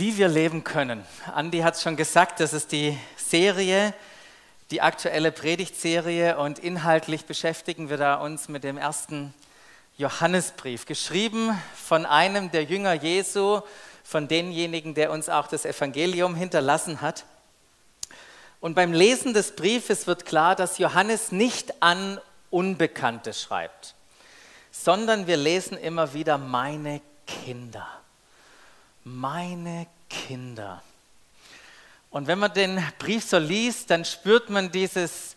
wie wir leben können. Andi hat es schon gesagt, das ist die Serie, die aktuelle Predigtserie und inhaltlich beschäftigen wir da uns mit dem ersten Johannesbrief, geschrieben von einem der Jünger Jesu, von denjenigen, der uns auch das Evangelium hinterlassen hat. Und beim Lesen des Briefes wird klar, dass Johannes nicht an Unbekannte schreibt, sondern wir lesen immer wieder meine Kinder meine Kinder. Und wenn man den Brief so liest, dann spürt man dieses,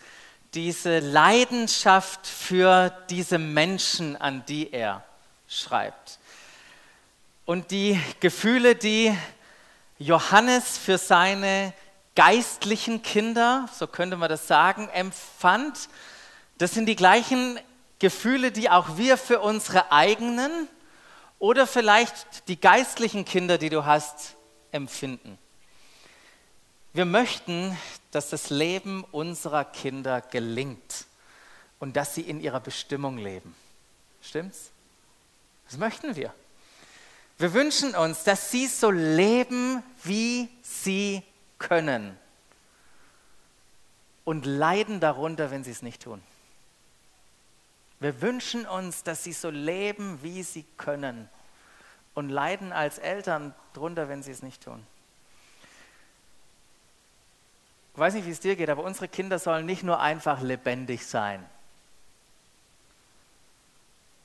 diese Leidenschaft für diese Menschen, an die er schreibt. Und die Gefühle, die Johannes für seine geistlichen Kinder, so könnte man das sagen, empfand, das sind die gleichen Gefühle, die auch wir für unsere eigenen oder vielleicht die geistlichen Kinder, die du hast, empfinden. Wir möchten, dass das Leben unserer Kinder gelingt und dass sie in ihrer Bestimmung leben. Stimmt's? Das möchten wir. Wir wünschen uns, dass sie so leben, wie sie können und leiden darunter, wenn sie es nicht tun. Wir wünschen uns, dass sie so leben, wie sie können und leiden als Eltern drunter, wenn sie es nicht tun. Ich weiß nicht, wie es dir geht, aber unsere Kinder sollen nicht nur einfach lebendig sein,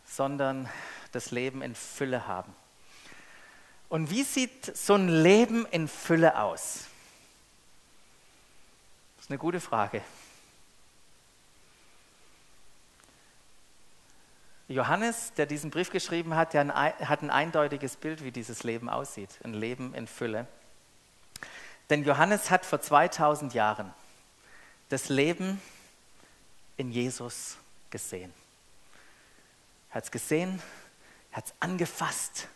sondern das Leben in Fülle haben. Und wie sieht so ein Leben in Fülle aus? Das ist eine gute Frage. Johannes, der diesen Brief geschrieben hat, der hat ein eindeutiges Bild, wie dieses Leben aussieht. Ein Leben in Fülle. Denn Johannes hat vor 2000 Jahren das Leben in Jesus gesehen. Er hat es gesehen, er hat es angefasst,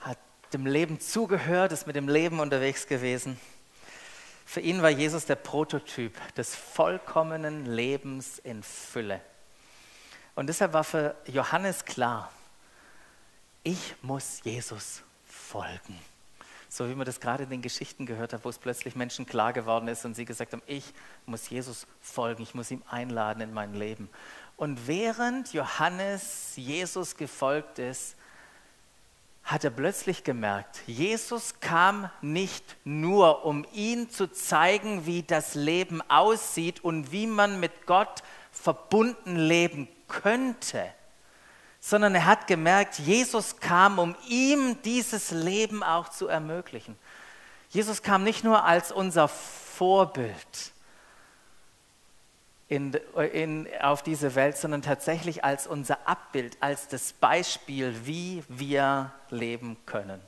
hat dem Leben zugehört, ist mit dem Leben unterwegs gewesen. Für ihn war Jesus der Prototyp des vollkommenen Lebens in Fülle. Und deshalb war für Johannes klar, ich muss Jesus folgen. So wie man das gerade in den Geschichten gehört hat, wo es plötzlich Menschen klar geworden ist und sie gesagt haben, ich muss Jesus folgen, ich muss ihm einladen in mein Leben. Und während Johannes Jesus gefolgt ist, hat er plötzlich gemerkt, Jesus kam nicht nur, um ihn zu zeigen, wie das Leben aussieht und wie man mit Gott verbunden leben könnte, sondern er hat gemerkt, Jesus kam, um ihm dieses Leben auch zu ermöglichen. Jesus kam nicht nur als unser Vorbild in, in, auf diese Welt, sondern tatsächlich als unser Abbild, als das Beispiel, wie wir leben können.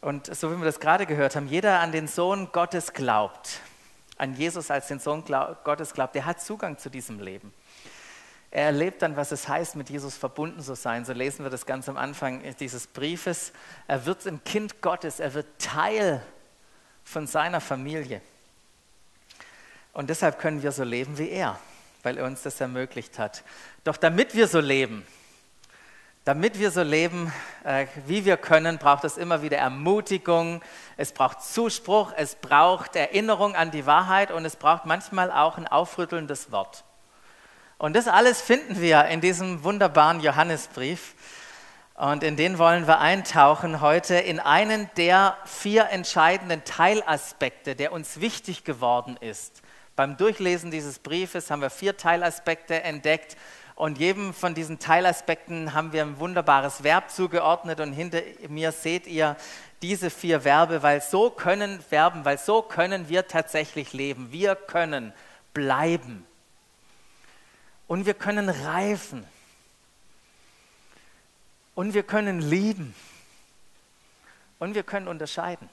Und so wie wir das gerade gehört haben, jeder an den Sohn Gottes glaubt, an Jesus als den Sohn Gottes glaubt, der hat Zugang zu diesem Leben. Er erlebt dann, was es heißt, mit Jesus verbunden zu sein. So lesen wir das ganz am Anfang dieses Briefes. Er wird ein Kind Gottes, er wird Teil von seiner Familie. Und deshalb können wir so leben wie er, weil er uns das ermöglicht hat. Doch damit wir so leben, damit wir so leben, äh, wie wir können, braucht es immer wieder Ermutigung, es braucht Zuspruch, es braucht Erinnerung an die Wahrheit und es braucht manchmal auch ein aufrüttelndes Wort. Und das alles finden wir in diesem wunderbaren Johannesbrief. Und in den wollen wir eintauchen heute in einen der vier entscheidenden Teilaspekte, der uns wichtig geworden ist. Beim Durchlesen dieses Briefes haben wir vier Teilaspekte entdeckt und jedem von diesen Teilaspekten haben wir ein wunderbares Verb zugeordnet und hinter mir seht ihr diese vier Verbe, weil so können Verben, weil so können wir tatsächlich leben. Wir können bleiben und wir können reifen und wir können lieben und wir können unterscheiden.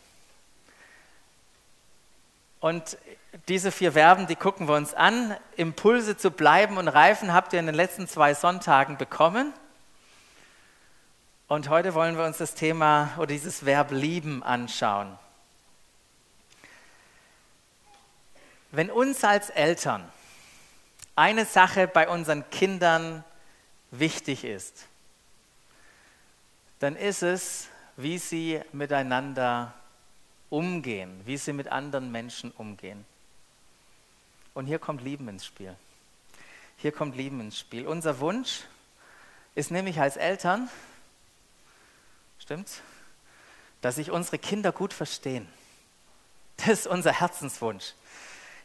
Und diese vier Verben, die gucken wir uns an. Impulse zu bleiben und reifen habt ihr in den letzten zwei Sonntagen bekommen. Und heute wollen wir uns das Thema oder dieses Verb lieben anschauen. Wenn uns als Eltern eine Sache bei unseren Kindern wichtig ist, dann ist es, wie sie miteinander umgehen, wie sie mit anderen Menschen umgehen. Und hier kommt Lieben ins Spiel. Hier kommt Lieben ins Spiel. Unser Wunsch ist nämlich als Eltern, stimmt's, dass sich unsere Kinder gut verstehen. Das ist unser Herzenswunsch.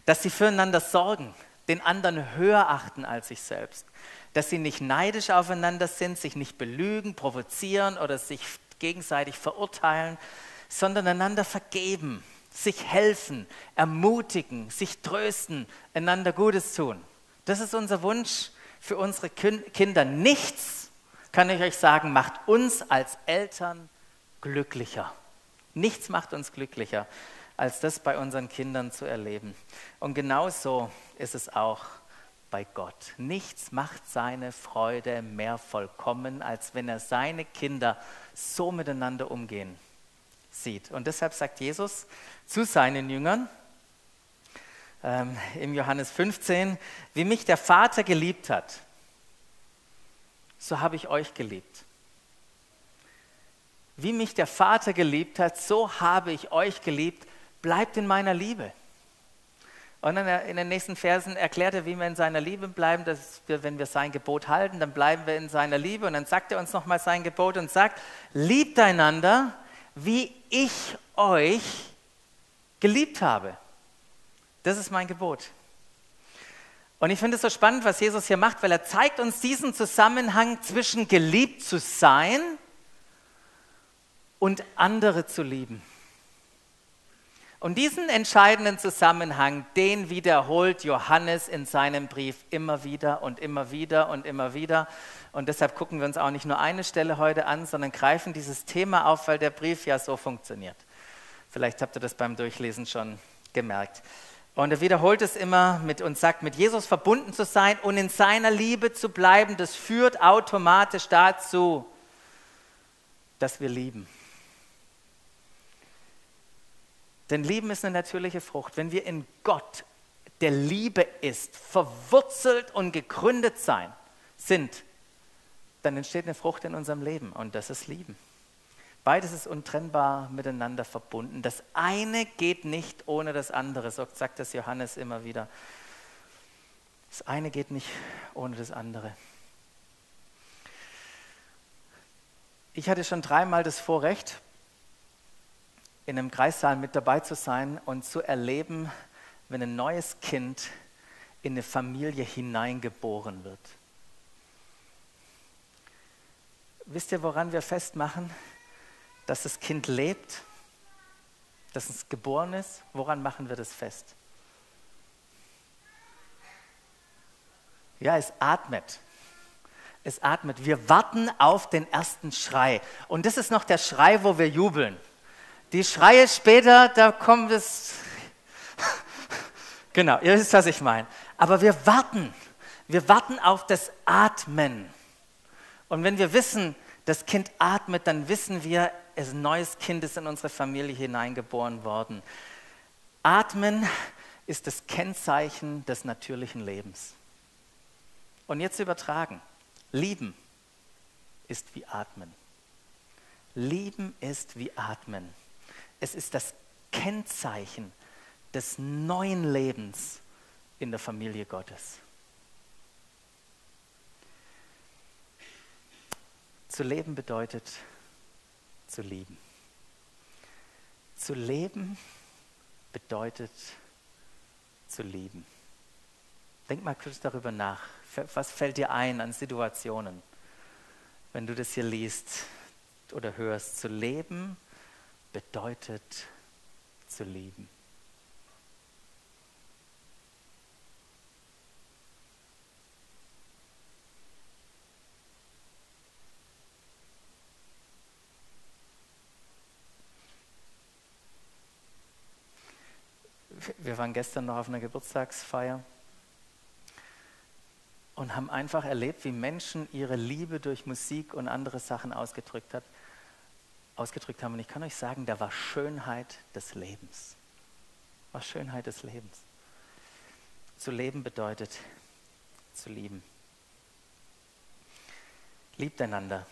Dass sie füreinander sorgen, den anderen höher achten als sich selbst. Dass sie nicht neidisch aufeinander sind, sich nicht belügen, provozieren oder sich gegenseitig verurteilen, sondern einander vergeben, sich helfen, ermutigen, sich trösten, einander Gutes tun. Das ist unser Wunsch für unsere Kinder. Nichts, kann ich euch sagen, macht uns als Eltern glücklicher. Nichts macht uns glücklicher, als das bei unseren Kindern zu erleben. Und genauso ist es auch bei Gott. Nichts macht seine Freude mehr vollkommen, als wenn er seine Kinder so miteinander umgehen sieht. Und deshalb sagt Jesus zu seinen Jüngern ähm, im Johannes 15, wie mich der Vater geliebt hat, so habe ich euch geliebt. Wie mich der Vater geliebt hat, so habe ich euch geliebt, bleibt in meiner Liebe. Und dann in den nächsten Versen erklärt er, wie wir in seiner Liebe bleiben, dass wir, wenn wir sein Gebot halten, dann bleiben wir in seiner Liebe. Und dann sagt er uns nochmal sein Gebot und sagt, liebt einander, wie ich euch geliebt habe. Das ist mein Gebot. Und ich finde es so spannend, was Jesus hier macht, weil er zeigt uns diesen Zusammenhang zwischen geliebt zu sein und andere zu lieben. Und diesen entscheidenden Zusammenhang, den wiederholt Johannes in seinem Brief immer wieder und immer wieder und immer wieder. Und deshalb gucken wir uns auch nicht nur eine Stelle heute an, sondern greifen dieses Thema auf, weil der Brief ja so funktioniert. Vielleicht habt ihr das beim Durchlesen schon gemerkt. Und er wiederholt es immer mit und sagt, mit Jesus verbunden zu sein und in seiner Liebe zu bleiben, das führt automatisch dazu, dass wir lieben. Denn Lieben ist eine natürliche Frucht. Wenn wir in Gott, der Liebe ist, verwurzelt und gegründet sein, sind, dann entsteht eine Frucht in unserem Leben und das ist Lieben. Beides ist untrennbar miteinander verbunden. Das eine geht nicht ohne das andere, so sagt das Johannes immer wieder. Das eine geht nicht ohne das andere. Ich hatte schon dreimal das Vorrecht, in einem Kreissaal mit dabei zu sein und zu erleben, wenn ein neues Kind in eine Familie hineingeboren wird. Wisst ihr, woran wir festmachen, dass das Kind lebt, dass es geboren ist? Woran machen wir das fest? Ja, es atmet. Es atmet. Wir warten auf den ersten Schrei. Und das ist noch der Schrei, wo wir jubeln. Die Schreie später, da kommt es. genau, ihr wisst, was ich meine. Aber wir warten. Wir warten auf das Atmen. Und wenn wir wissen, das Kind atmet, dann wissen wir, ein neues Kind ist in unsere Familie hineingeboren worden. Atmen ist das Kennzeichen des natürlichen Lebens. Und jetzt übertragen. Lieben ist wie Atmen. Lieben ist wie Atmen. Es ist das Kennzeichen des neuen Lebens in der Familie Gottes. Zu leben bedeutet zu lieben. Zu leben bedeutet zu lieben. Denk mal kurz darüber nach. Was fällt dir ein an Situationen, wenn du das hier liest oder hörst? Zu leben bedeutet zu lieben. Wir waren gestern noch auf einer Geburtstagsfeier und haben einfach erlebt, wie Menschen ihre Liebe durch Musik und andere Sachen ausgedrückt hat ausgedrückt haben. Und ich kann euch sagen, da war Schönheit des Lebens. War Schönheit des Lebens. Zu leben bedeutet zu lieben. Liebt einander,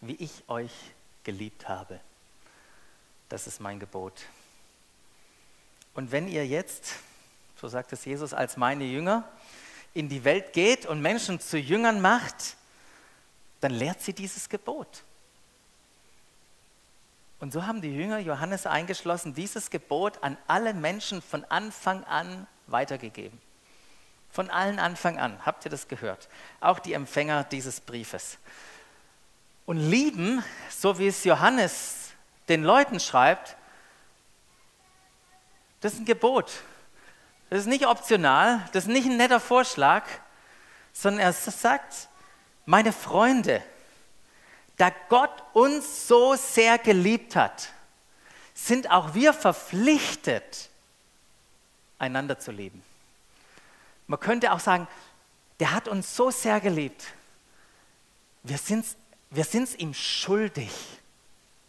wie ich euch geliebt habe. Das ist mein Gebot. Und wenn ihr jetzt, so sagt es Jesus, als meine Jünger in die Welt geht und Menschen zu Jüngern macht, dann lehrt sie dieses Gebot. Und so haben die Jünger Johannes eingeschlossen, dieses Gebot an alle Menschen von Anfang an weitergegeben. Von allen Anfang an, habt ihr das gehört? Auch die Empfänger dieses Briefes. Und lieben, so wie es Johannes den Leuten schreibt, das ist ein Gebot. Das ist nicht optional, das ist nicht ein netter Vorschlag, sondern er sagt, meine Freunde, da Gott uns so sehr geliebt hat, sind auch wir verpflichtet, einander zu lieben. Man könnte auch sagen, der hat uns so sehr geliebt. Wir sind es wir ihm schuldig.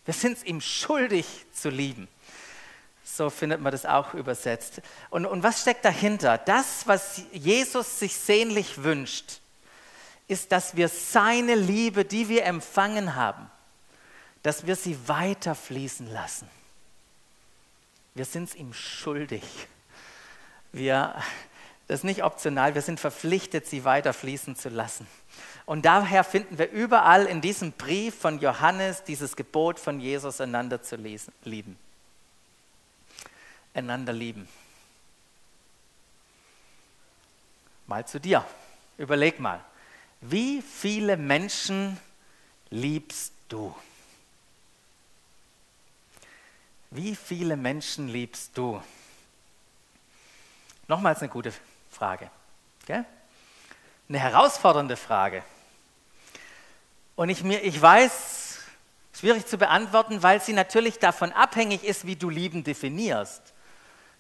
Wir sind es ihm schuldig zu lieben. So findet man das auch übersetzt. Und, und was steckt dahinter? Das, was Jesus sich sehnlich wünscht, ist, dass wir seine Liebe, die wir empfangen haben, dass wir sie weiterfließen lassen. Wir sind es ihm schuldig. Wir, das ist nicht optional, wir sind verpflichtet, sie weiterfließen zu lassen. Und daher finden wir überall in diesem Brief von Johannes dieses Gebot von Jesus, einander zu lesen, lieben. Einander lieben. Mal zu dir. Überleg mal. Wie viele Menschen liebst du? Wie viele Menschen liebst du? Nochmals eine gute Frage. Gell? Eine herausfordernde Frage. Und ich, mir, ich weiß, schwierig zu beantworten, weil sie natürlich davon abhängig ist, wie du lieben definierst.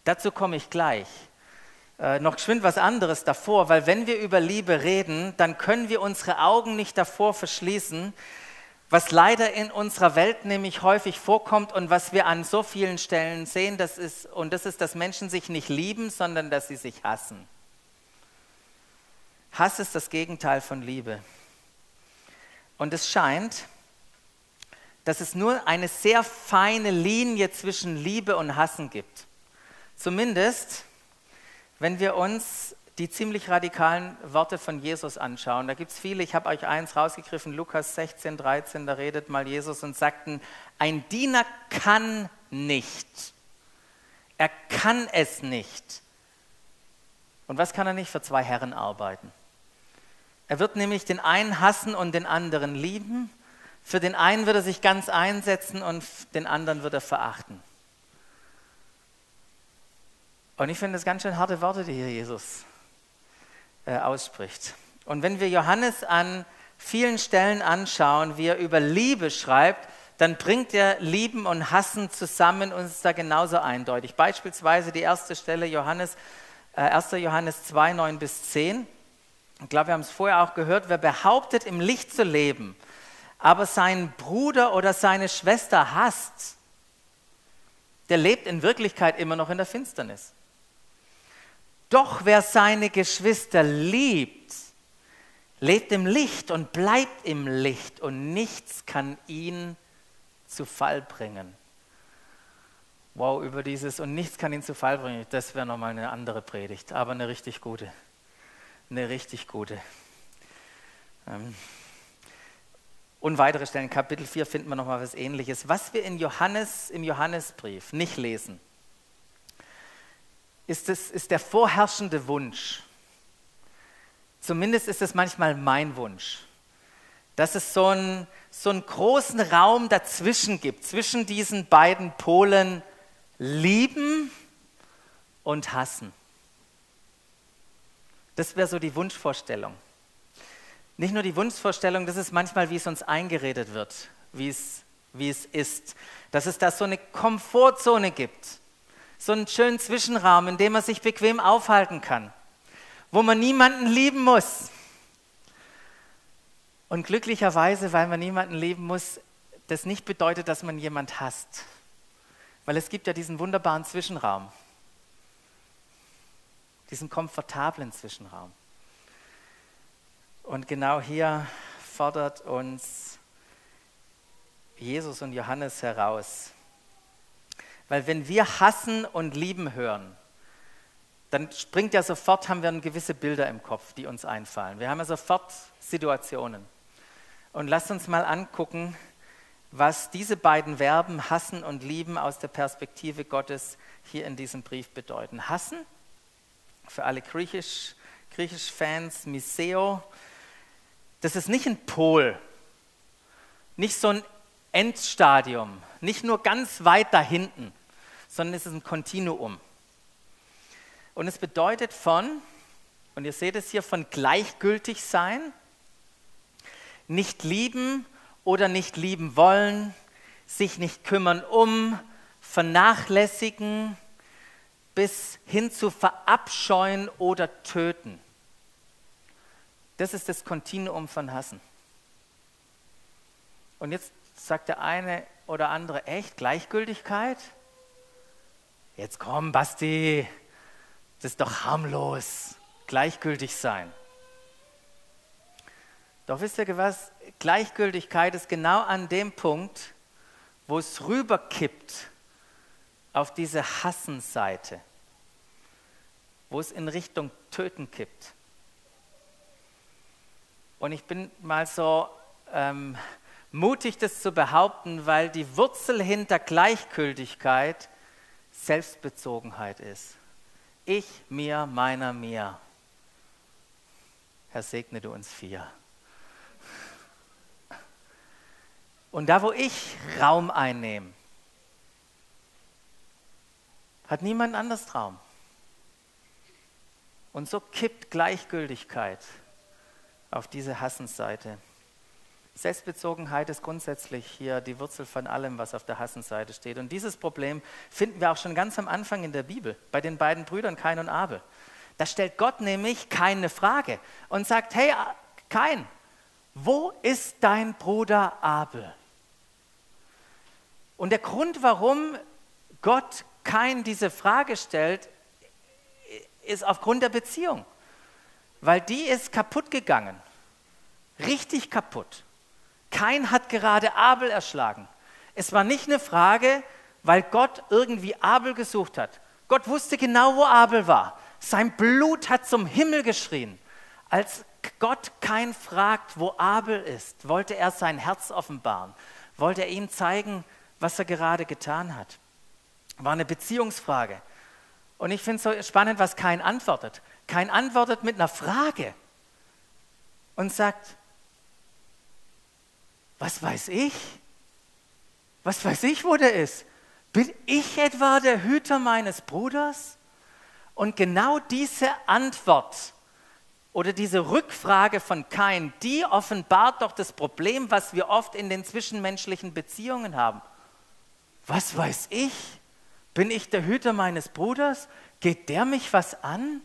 Dazu komme ich gleich äh, noch geschwind was anderes davor, weil wenn wir über Liebe reden, dann können wir unsere Augen nicht davor verschließen, was leider in unserer Welt nämlich häufig vorkommt und was wir an so vielen Stellen sehen, das ist, und das ist, dass Menschen sich nicht lieben, sondern dass sie sich hassen. Hass ist das Gegenteil von Liebe. Und es scheint, dass es nur eine sehr feine Linie zwischen Liebe und Hassen gibt. Zumindest wenn wir uns die ziemlich radikalen Worte von Jesus anschauen, da gibt es viele, ich habe euch eins rausgegriffen, Lukas 16, 13, da redet mal Jesus und sagten, ein Diener kann nicht, er kann es nicht. Und was kann er nicht für zwei Herren arbeiten? Er wird nämlich den einen hassen und den anderen lieben. Für den einen wird er sich ganz einsetzen und den anderen wird er verachten. Und ich finde es ganz schön harte Worte, die hier Jesus äh, ausspricht. Und wenn wir Johannes an vielen Stellen anschauen, wie er über Liebe schreibt, dann bringt er Lieben und Hassen zusammen und ist da genauso eindeutig. Beispielsweise die erste Stelle Johannes, äh, 1. Johannes 2, 9 bis 10. Ich glaube, wir haben es vorher auch gehört, wer behauptet, im Licht zu leben, aber seinen Bruder oder seine Schwester hasst, der lebt in Wirklichkeit immer noch in der Finsternis. Doch wer seine Geschwister liebt, lebt im Licht und bleibt im Licht und nichts kann ihn zu Fall bringen. Wow, über dieses und nichts kann ihn zu Fall bringen, das wäre nochmal eine andere Predigt, aber eine richtig gute. Eine richtig gute. Ähm, und weitere Stellen, Kapitel 4 finden wir nochmal was ähnliches. Was wir in Johannes, im Johannesbrief nicht lesen, ist, es, ist der vorherrschende Wunsch. Zumindest ist es manchmal mein Wunsch, dass es so einen, so einen großen Raum dazwischen gibt, zwischen diesen beiden Polen lieben und hassen. Das wäre so die Wunschvorstellung. Nicht nur die Wunschvorstellung, das ist manchmal, wie es uns eingeredet wird, wie es, wie es ist. Dass es da so eine Komfortzone gibt so einen schönen Zwischenraum, in dem man sich bequem aufhalten kann, wo man niemanden lieben muss. Und glücklicherweise, weil man niemanden lieben muss, das nicht bedeutet, dass man jemand hasst. Weil es gibt ja diesen wunderbaren Zwischenraum, diesen komfortablen Zwischenraum. Und genau hier fordert uns Jesus und Johannes heraus. Weil wenn wir hassen und lieben hören, dann springt ja sofort, haben wir gewisse Bilder im Kopf, die uns einfallen. Wir haben ja sofort Situationen. Und lasst uns mal angucken, was diese beiden Verben hassen und lieben aus der Perspektive Gottes hier in diesem Brief bedeuten. Hassen, für alle Griechisch, Griechisch-Fans, Miseo, das ist nicht ein Pol, nicht so ein Endstadium, nicht nur ganz weit da hinten, sondern es ist ein Kontinuum. Und es bedeutet von, und ihr seht es hier, von gleichgültig sein, nicht lieben oder nicht lieben wollen, sich nicht kümmern um, vernachlässigen, bis hin zu verabscheuen oder töten. Das ist das Kontinuum von Hassen. Und jetzt sagt der eine oder andere, echt Gleichgültigkeit? Jetzt komm, Basti, das ist doch harmlos, gleichgültig sein. Doch wisst ihr was? Gleichgültigkeit ist genau an dem Punkt, wo es rüberkippt auf diese Hassenseite, wo es in Richtung Töten kippt. Und ich bin mal so ähm, mutig, das zu behaupten, weil die Wurzel hinter Gleichgültigkeit Selbstbezogenheit ist. Ich, mir, meiner, mir. Herr, segne du uns vier. Und da, wo ich Raum einnehme, hat niemand anders Raum. Und so kippt Gleichgültigkeit auf diese Hassensseite. Selbstbezogenheit ist grundsätzlich hier die Wurzel von allem, was auf der Hassenseite steht. Und dieses Problem finden wir auch schon ganz am Anfang in der Bibel, bei den beiden Brüdern Kain und Abel. Da stellt Gott nämlich keine Frage und sagt, hey Kain, wo ist dein Bruder Abel? Und der Grund, warum Gott Kain diese Frage stellt, ist aufgrund der Beziehung. Weil die ist kaputt gegangen. Richtig kaputt. Kein hat gerade Abel erschlagen. Es war nicht eine Frage, weil Gott irgendwie Abel gesucht hat. Gott wusste genau, wo Abel war. Sein Blut hat zum Himmel geschrien. Als Gott kein fragt, wo Abel ist, wollte er sein Herz offenbaren, wollte er ihm zeigen, was er gerade getan hat. War eine Beziehungsfrage. Und ich finde es so spannend, was kein antwortet. Kein antwortet mit einer Frage und sagt, was weiß ich? Was weiß ich, wo der ist? Bin ich etwa der Hüter meines Bruders? Und genau diese Antwort oder diese Rückfrage von Kain, die offenbart doch das Problem, was wir oft in den zwischenmenschlichen Beziehungen haben. Was weiß ich? Bin ich der Hüter meines Bruders? Geht der mich was an?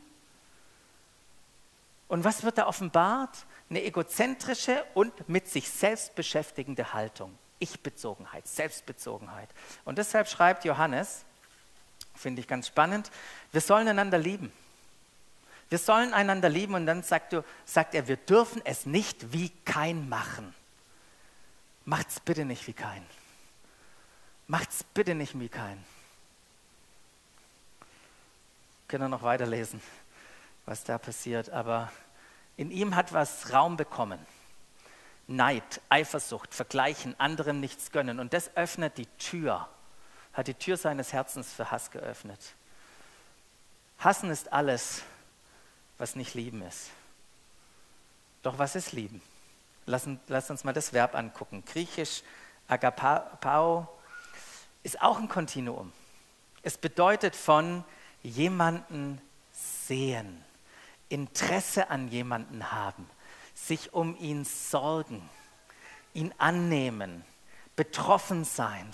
Und was wird da offenbart? eine egozentrische und mit sich selbst beschäftigende Haltung. Ich-Bezogenheit, Selbstbezogenheit. Und deshalb schreibt Johannes, finde ich ganz spannend, wir sollen einander lieben. Wir sollen einander lieben und dann sagt, du, sagt er, wir dürfen es nicht wie kein machen. Macht's bitte nicht wie kein. Macht's bitte nicht wie kein. Können wir noch weiterlesen, was da passiert, aber in ihm hat was Raum bekommen. Neid, Eifersucht, Vergleichen, anderem nichts gönnen. Und das öffnet die Tür, hat die Tür seines Herzens für Hass geöffnet. Hassen ist alles, was nicht lieben ist. Doch was ist lieben? Lass, lass uns mal das Verb angucken. Griechisch agapao ist auch ein Kontinuum. Es bedeutet von jemanden sehen. Interesse an jemanden haben, sich um ihn sorgen, ihn annehmen, betroffen sein,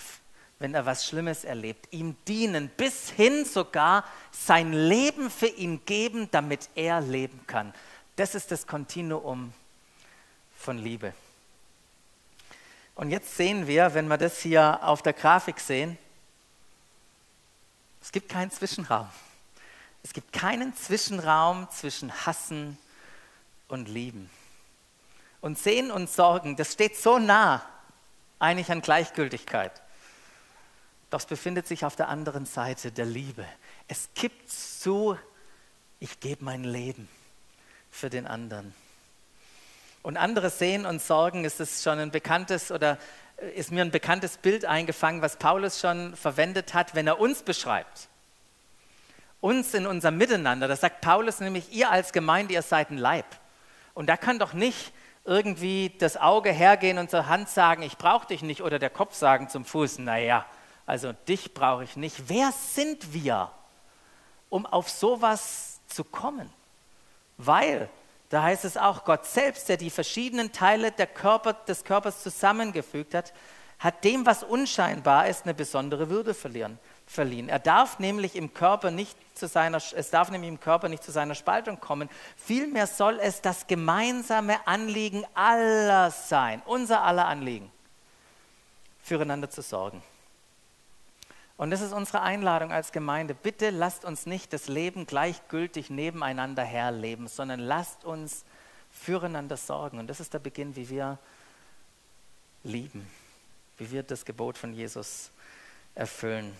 wenn er was Schlimmes erlebt, ihm dienen, bis hin sogar sein Leben für ihn geben, damit er leben kann. Das ist das Kontinuum von Liebe. Und jetzt sehen wir, wenn wir das hier auf der Grafik sehen, es gibt keinen Zwischenraum. Es gibt keinen Zwischenraum zwischen Hassen und Lieben. Und Sehen und Sorgen, das steht so nah eigentlich an Gleichgültigkeit. Doch es befindet sich auf der anderen Seite der Liebe. Es kippt zu, ich gebe mein Leben für den anderen. Und andere sehen und sorgen, ist es schon ein bekanntes oder ist mir ein bekanntes Bild eingefangen, was Paulus schon verwendet hat, wenn er uns beschreibt. Uns in unserem Miteinander. Da sagt Paulus nämlich, ihr als Gemeinde, ihr seid ein Leib. Und da kann doch nicht irgendwie das Auge hergehen und zur Hand sagen, ich brauche dich nicht, oder der Kopf sagen zum Fuß, naja, also dich brauche ich nicht. Wer sind wir, um auf sowas zu kommen? Weil, da heißt es auch, Gott selbst, der die verschiedenen Teile Körper, des Körpers zusammengefügt hat, hat dem, was unscheinbar ist, eine besondere Würde verlieren, verliehen. Er darf nämlich im Körper nicht zu seiner, es darf nämlich im Körper nicht zu seiner Spaltung kommen. Vielmehr soll es das gemeinsame Anliegen aller sein, unser aller Anliegen, füreinander zu sorgen. Und das ist unsere Einladung als Gemeinde. Bitte lasst uns nicht das Leben gleichgültig nebeneinander herleben, sondern lasst uns füreinander sorgen. Und das ist der Beginn, wie wir lieben, wie wir das Gebot von Jesus erfüllen.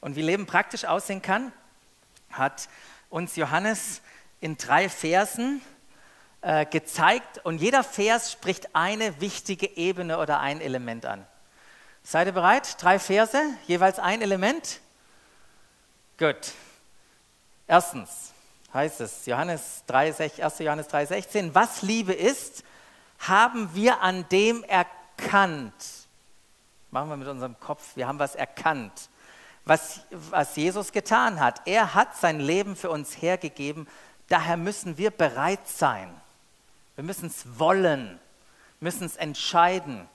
Und wie Leben praktisch aussehen kann, hat uns Johannes in drei Versen äh, gezeigt. Und jeder Vers spricht eine wichtige Ebene oder ein Element an. Seid ihr bereit? Drei Verse, jeweils ein Element. Gut. Erstens heißt es, Johannes 3, 1. Johannes 3,16, was Liebe ist, haben wir an dem erkannt. Machen wir mit unserem Kopf, wir haben was erkannt, was, was Jesus getan hat. Er hat sein Leben für uns hergegeben, daher müssen wir bereit sein. Wir müssen es wollen, müssen es entscheiden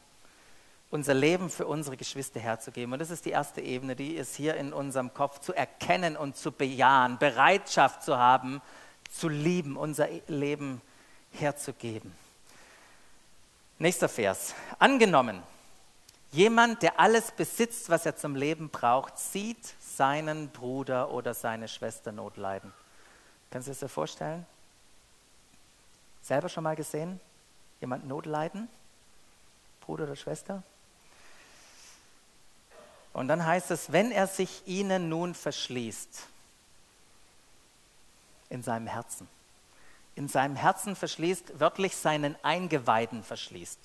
unser Leben für unsere Geschwister herzugeben. Und das ist die erste Ebene, die ist hier in unserem Kopf zu erkennen und zu bejahen, Bereitschaft zu haben, zu lieben, unser Leben herzugeben. Nächster Vers. Angenommen, jemand, der alles besitzt, was er zum Leben braucht, sieht seinen Bruder oder seine Schwester Not leiden. Kannst du dir das vorstellen? Selber schon mal gesehen? Jemand Not leiden? Bruder oder Schwester? Und dann heißt es, wenn er sich ihnen nun verschließt, in seinem Herzen, in seinem Herzen verschließt, wörtlich seinen Eingeweiden verschließt.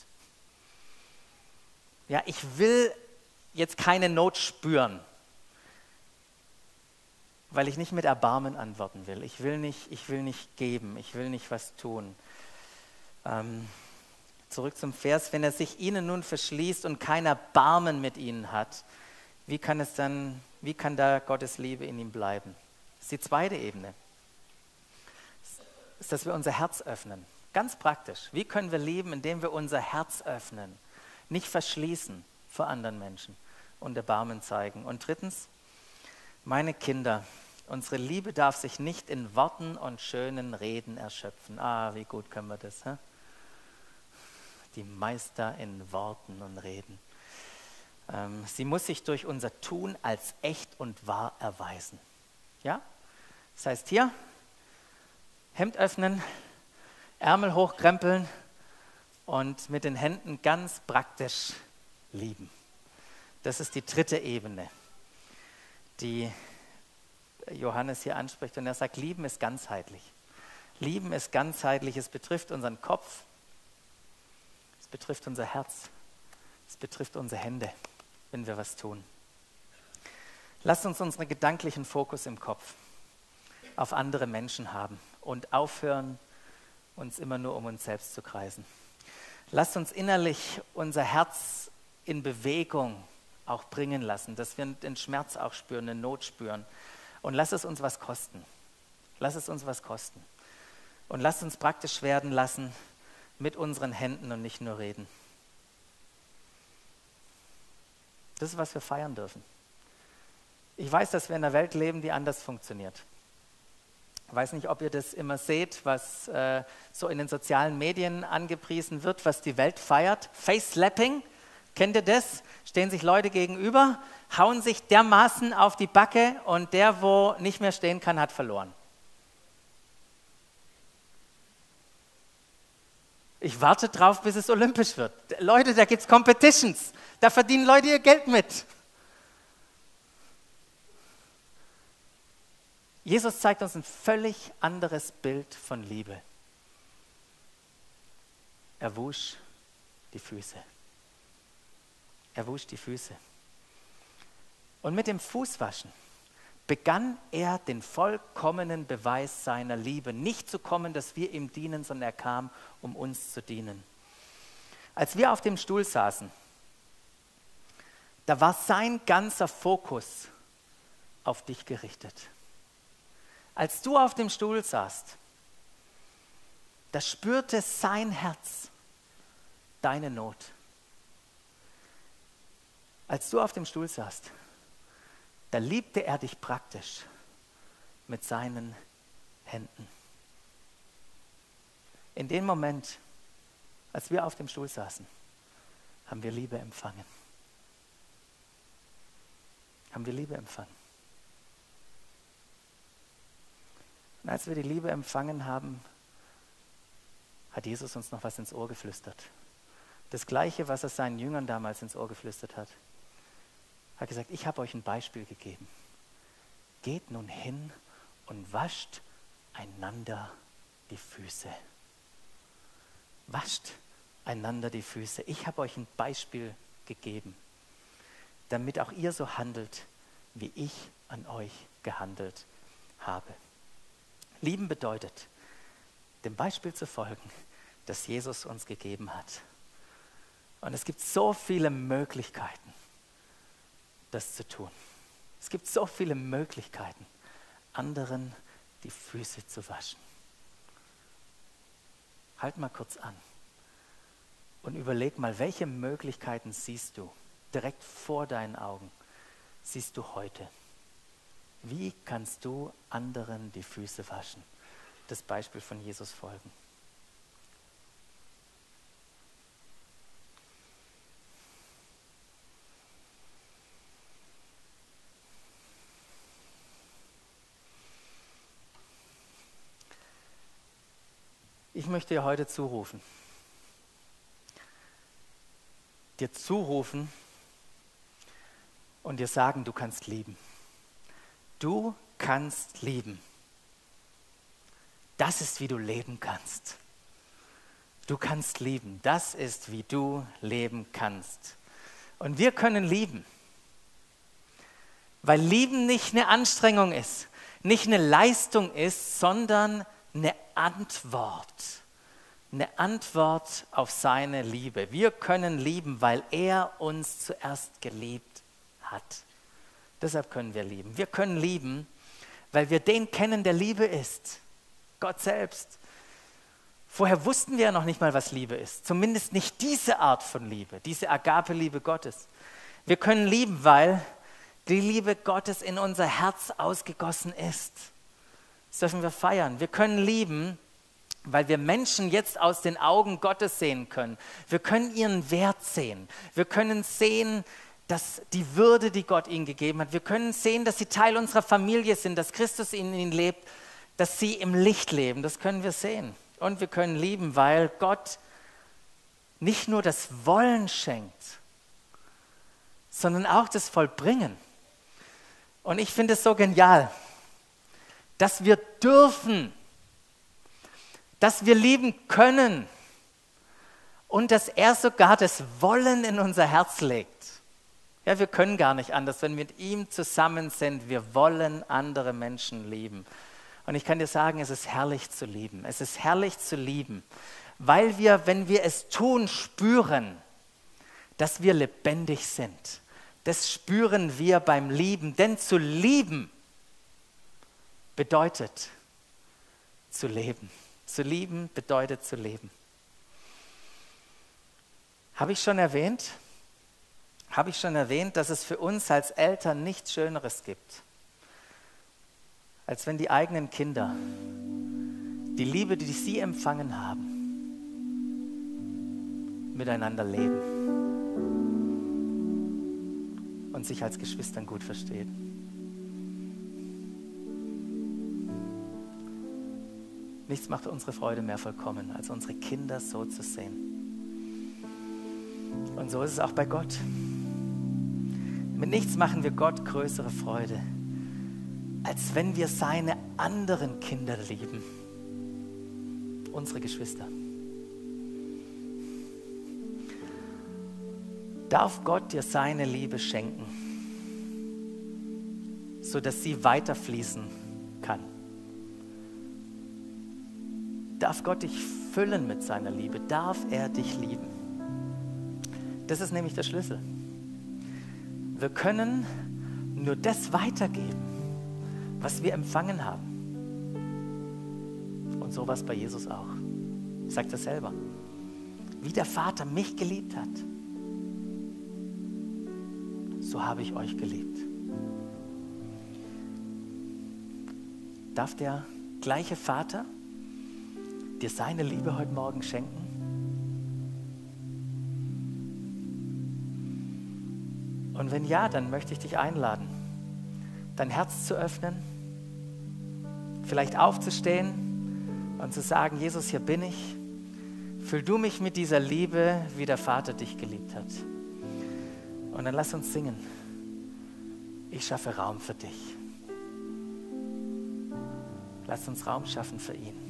Ja, ich will jetzt keine Not spüren, weil ich nicht mit Erbarmen antworten will. Ich will nicht, ich will nicht geben, ich will nicht was tun. Ähm, zurück zum Vers, wenn er sich ihnen nun verschließt und kein Erbarmen mit ihnen hat, wie kann es dann, wie kann da Gottes Liebe in ihm bleiben? Das ist die zweite Ebene. Das ist, dass wir unser Herz öffnen. Ganz praktisch. Wie können wir leben, indem wir unser Herz öffnen? Nicht verschließen vor anderen Menschen und Erbarmen zeigen. Und drittens, meine Kinder, unsere Liebe darf sich nicht in Worten und schönen Reden erschöpfen. Ah, wie gut können wir das? Hä? Die Meister in Worten und Reden. Ähm, sie muss sich durch unser Tun als echt und wahr erweisen. Ja? Das heißt hier, Hemd öffnen, Ärmel hochkrempeln und mit den Händen ganz praktisch lieben. Das ist die dritte Ebene, die Johannes hier anspricht. Und er sagt, lieben ist ganzheitlich. Lieben ist ganzheitlich. Es betrifft unseren Kopf, es betrifft unser Herz, es betrifft unsere Hände wenn wir was tun. Lasst uns unseren gedanklichen Fokus im Kopf auf andere Menschen haben und aufhören, uns immer nur um uns selbst zu kreisen. Lasst uns innerlich unser Herz in Bewegung auch bringen lassen, dass wir den Schmerz auch spüren, den Not spüren. Und lass es uns was kosten. Lass es uns was kosten. Und lasst uns praktisch werden lassen mit unseren Händen und nicht nur reden. Das ist, was wir feiern dürfen. Ich weiß, dass wir in einer Welt leben, die anders funktioniert. Ich weiß nicht, ob ihr das immer seht, was äh, so in den sozialen Medien angepriesen wird, was die Welt feiert. Face-Slapping, kennt ihr das? Stehen sich Leute gegenüber, hauen sich dermaßen auf die Backe und der, wo nicht mehr stehen kann, hat verloren. Ich warte drauf, bis es olympisch wird. Leute, da gibt es Competitions. Da verdienen Leute ihr Geld mit. Jesus zeigt uns ein völlig anderes Bild von Liebe. Er wusch die Füße. Er wusch die Füße. Und mit dem Fußwaschen begann er den vollkommenen Beweis seiner Liebe. Nicht zu kommen, dass wir ihm dienen, sondern er kam, um uns zu dienen. Als wir auf dem Stuhl saßen, da war sein ganzer Fokus auf dich gerichtet. Als du auf dem Stuhl saßt, da spürte sein Herz deine Not. Als du auf dem Stuhl saßt, da liebte er dich praktisch mit seinen Händen. In dem Moment, als wir auf dem Stuhl saßen, haben wir Liebe empfangen. Haben wir Liebe empfangen. Und als wir die Liebe empfangen haben, hat Jesus uns noch was ins Ohr geflüstert. Das gleiche, was er seinen Jüngern damals ins Ohr geflüstert hat. Er hat gesagt, ich habe euch ein Beispiel gegeben. Geht nun hin und wascht einander die Füße. Wascht einander die Füße. Ich habe euch ein Beispiel gegeben, damit auch ihr so handelt, wie ich an euch gehandelt habe. Lieben bedeutet, dem Beispiel zu folgen, das Jesus uns gegeben hat. Und es gibt so viele Möglichkeiten, das zu tun. Es gibt so viele Möglichkeiten, anderen die Füße zu waschen. Halt mal kurz an und überleg mal, welche Möglichkeiten siehst du direkt vor deinen Augen, siehst du heute. Wie kannst du anderen die Füße waschen? Das Beispiel von Jesus folgen. Ich möchte dir heute zurufen. Dir zurufen und dir sagen, du kannst lieben. Du kannst lieben. Das ist, wie du leben kannst. Du kannst lieben. Das ist, wie du leben kannst. Und wir können lieben. Weil Lieben nicht eine Anstrengung ist, nicht eine Leistung ist, sondern eine Antwort. Eine Antwort auf seine Liebe. Wir können lieben, weil er uns zuerst geliebt hat. Deshalb können wir lieben. Wir können lieben, weil wir den kennen, der Liebe ist. Gott selbst. Vorher wussten wir ja noch nicht mal, was Liebe ist. Zumindest nicht diese Art von Liebe, diese Agape-Liebe Gottes. Wir können lieben, weil die Liebe Gottes in unser Herz ausgegossen ist. Das dürfen wir feiern. Wir können lieben, weil wir Menschen jetzt aus den Augen Gottes sehen können. Wir können ihren Wert sehen. Wir können sehen, dass die Würde, die Gott ihnen gegeben hat, wir können sehen, dass sie Teil unserer Familie sind, dass Christus in ihnen lebt, dass sie im Licht leben, das können wir sehen. Und wir können lieben, weil Gott nicht nur das Wollen schenkt, sondern auch das Vollbringen. Und ich finde es so genial, dass wir dürfen, dass wir lieben können und dass er sogar das Wollen in unser Herz legt. Ja, wir können gar nicht anders. Wenn wir mit ihm zusammen sind, wir wollen andere Menschen lieben. Und ich kann dir sagen, es ist herrlich zu lieben. Es ist herrlich zu lieben, weil wir, wenn wir es tun, spüren, dass wir lebendig sind. Das spüren wir beim Lieben, denn zu lieben bedeutet zu leben. Zu lieben bedeutet zu leben. Habe ich schon erwähnt, habe ich schon erwähnt, dass es für uns als Eltern nichts Schöneres gibt, als wenn die eigenen Kinder die Liebe, die sie empfangen haben, miteinander leben und sich als Geschwistern gut verstehen. Nichts macht unsere Freude mehr vollkommen, als unsere Kinder so zu sehen. Und so ist es auch bei Gott. Mit nichts machen wir Gott größere Freude, als wenn wir seine anderen Kinder lieben, unsere Geschwister. Darf Gott dir seine Liebe schenken, sodass sie weiterfließen kann? Darf Gott dich füllen mit seiner Liebe? Darf er dich lieben? Das ist nämlich der Schlüssel. Wir können nur das weitergeben, was wir empfangen haben. Und so war es bei Jesus auch. Sagt er selber. Wie der Vater mich geliebt hat, so habe ich euch geliebt. Darf der gleiche Vater dir seine Liebe heute Morgen schenken? Und wenn ja, dann möchte ich dich einladen, dein Herz zu öffnen, vielleicht aufzustehen und zu sagen, Jesus, hier bin ich. Füll du mich mit dieser Liebe, wie der Vater dich geliebt hat. Und dann lass uns singen. Ich schaffe Raum für dich. Lass uns Raum schaffen für ihn.